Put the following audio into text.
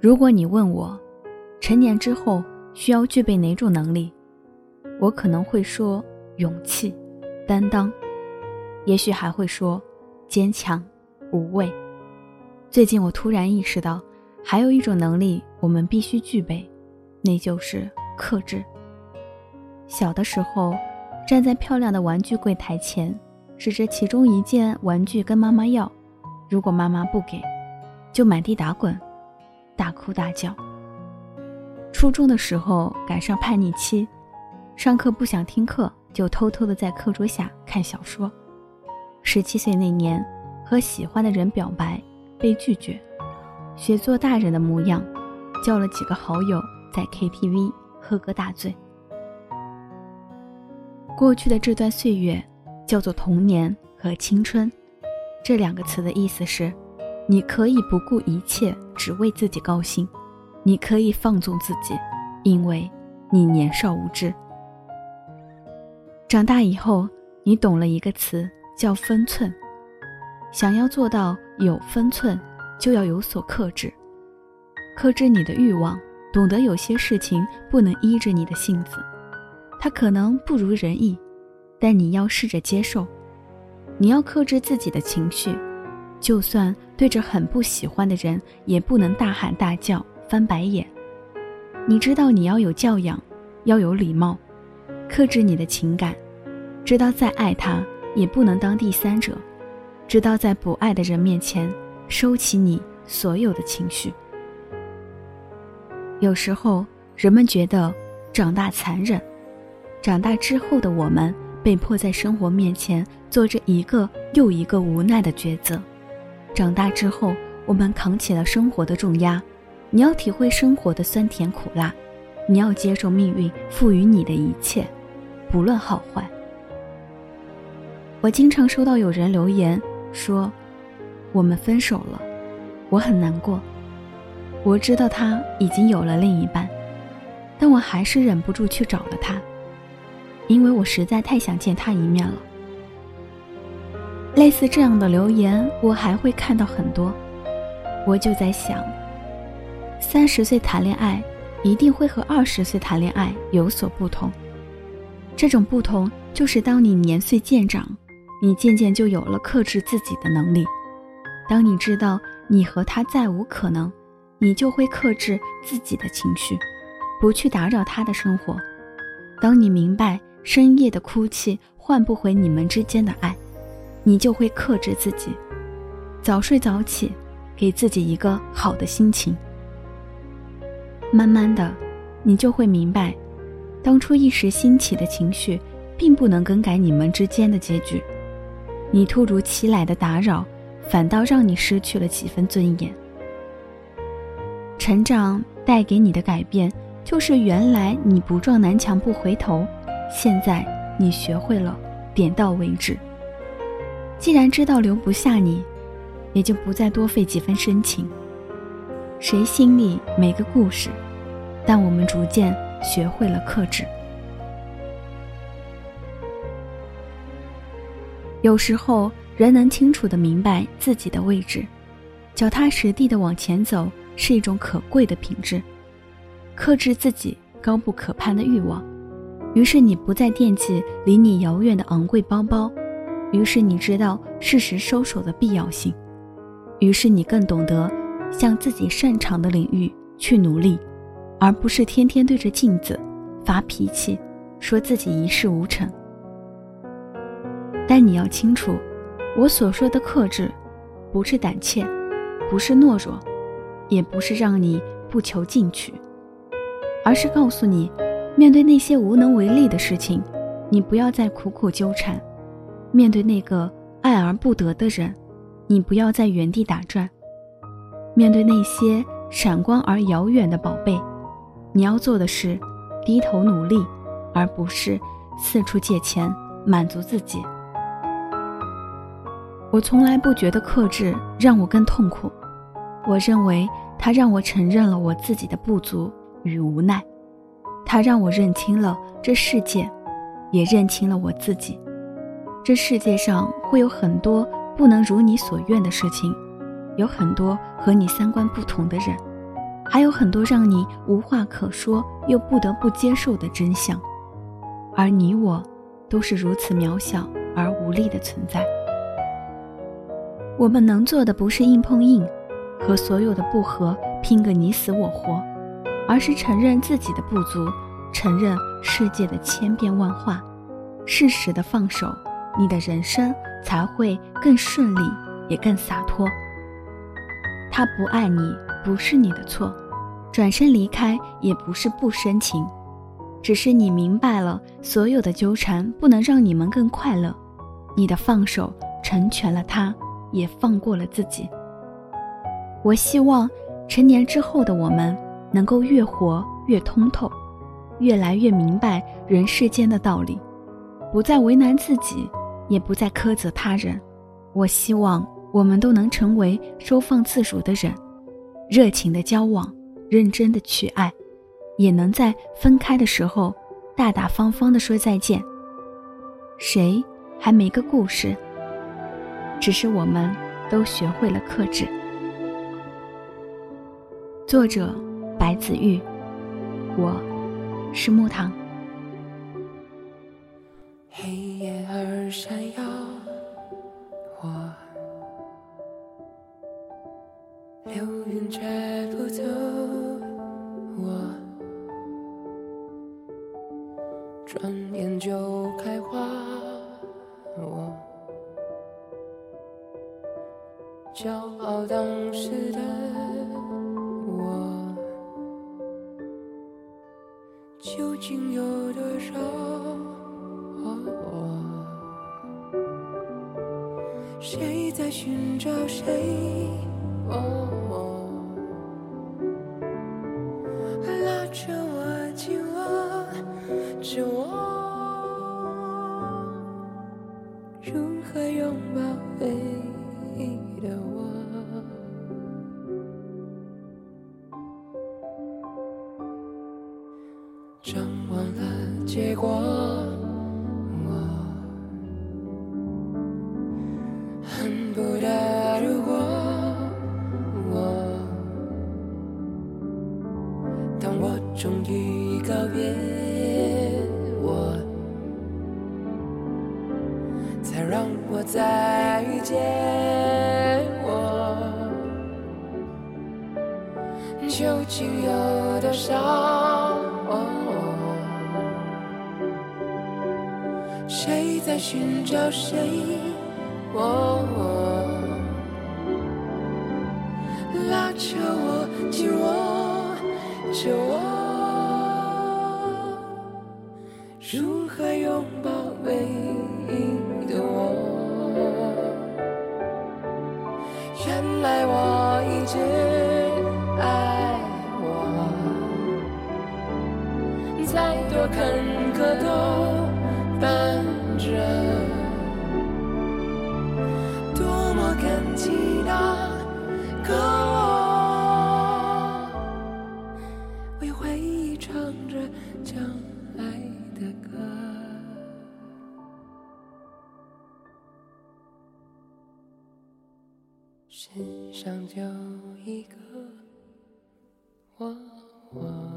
如果你问我，成年之后需要具备哪种能力，我可能会说勇气、担当，也许还会说坚强、无畏。最近我突然意识到，还有一种能力我们必须具备，那就是克制。小的时候，站在漂亮的玩具柜台前，指着其中一件玩具跟妈妈要，如果妈妈不给，就满地打滚。大哭大叫。初中的时候赶上叛逆期，上课不想听课，就偷偷的在课桌下看小说。十七岁那年，和喜欢的人表白被拒绝，学做大人的模样，叫了几个好友在 KTV 喝个大醉。过去的这段岁月，叫做童年和青春，这两个词的意思是。你可以不顾一切，只为自己高兴；你可以放纵自己，因为你年少无知。长大以后，你懂了一个词，叫分寸。想要做到有分寸，就要有所克制。克制你的欲望，懂得有些事情不能依着你的性子，它可能不如人意，但你要试着接受。你要克制自己的情绪。就算对着很不喜欢的人，也不能大喊大叫、翻白眼。你知道你要有教养，要有礼貌，克制你的情感。知道再爱他，也不能当第三者。知道在不爱的人面前，收起你所有的情绪。有时候，人们觉得长大残忍。长大之后的我们，被迫在生活面前做着一个又一个无奈的抉择。长大之后，我们扛起了生活的重压，你要体会生活的酸甜苦辣，你要接受命运赋予你的一切，不论好坏。我经常收到有人留言说：“我们分手了，我很难过。我知道他已经有了另一半，但我还是忍不住去找了他，因为我实在太想见他一面了。”类似这样的留言，我还会看到很多。我就在想，三十岁谈恋爱一定会和二十岁谈恋爱有所不同。这种不同就是当你年岁渐长，你渐渐就有了克制自己的能力。当你知道你和他再无可能，你就会克制自己的情绪，不去打扰他的生活。当你明白深夜的哭泣换不回你们之间的爱。你就会克制自己，早睡早起，给自己一个好的心情。慢慢的，你就会明白，当初一时兴起的情绪，并不能更改你们之间的结局。你突如其来的打扰，反倒让你失去了几分尊严。成长带给你的改变，就是原来你不撞南墙不回头，现在你学会了点到为止。既然知道留不下你，也就不再多费几分深情。谁心里没个故事？但我们逐渐学会了克制。有时候，人能清楚的明白自己的位置，脚踏实地的往前走，是一种可贵的品质。克制自己高不可攀的欲望，于是你不再惦记离你遥远的昂贵包包。于是你知道适时收手的必要性，于是你更懂得向自己擅长的领域去努力，而不是天天对着镜子发脾气，说自己一事无成。但你要清楚，我所说的克制，不是胆怯，不是懦弱，也不是让你不求进取，而是告诉你，面对那些无能为力的事情，你不要再苦苦纠缠。面对那个爱而不得的人，你不要在原地打转；面对那些闪光而遥远的宝贝，你要做的是低头努力，而不是四处借钱满足自己。我从来不觉得克制让我更痛苦，我认为它让我承认了我自己的不足与无奈，它让我认清了这世界，也认清了我自己。这世界上会有很多不能如你所愿的事情，有很多和你三观不同的人，还有很多让你无话可说又不得不接受的真相，而你我，都是如此渺小而无力的存在。我们能做的不是硬碰硬，和所有的不和拼个你死我活，而是承认自己的不足，承认世界的千变万化，适时的放手，你的人生才会更顺利，也更洒脱。他不爱你。不是你的错，转身离开也不是不深情，只是你明白了，所有的纠缠不能让你们更快乐。你的放手成全了他，也放过了自己。我希望成年之后的我们能够越活越通透，越来越明白人世间的道理，不再为难自己，也不再苛责他人。我希望我们都能成为收放自如的人。热情的交往，认真的去爱，也能在分开的时候大大方方的说再见。谁还没个故事？只是我们都学会了克制。作者：白子玉，我是木糖。闪耀，我。流云却不走，我转眼就开花。我骄傲当时的我，究竟有多少？谁在寻找谁？拉着我紧握着我，如何拥抱唯一的我？张望了结果。当我终于告别我，才让我再遇见我。究竟有多少？谁在寻找谁？拉着我，紧握着我。如何拥抱唯一的我？原来我一直爱我，再多坎坷都伴着。多么感激那个世上就一个我。我。